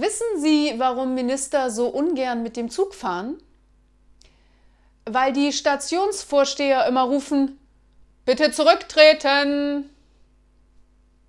Wissen Sie, warum Minister so ungern mit dem Zug fahren? Weil die Stationsvorsteher immer rufen, bitte zurücktreten.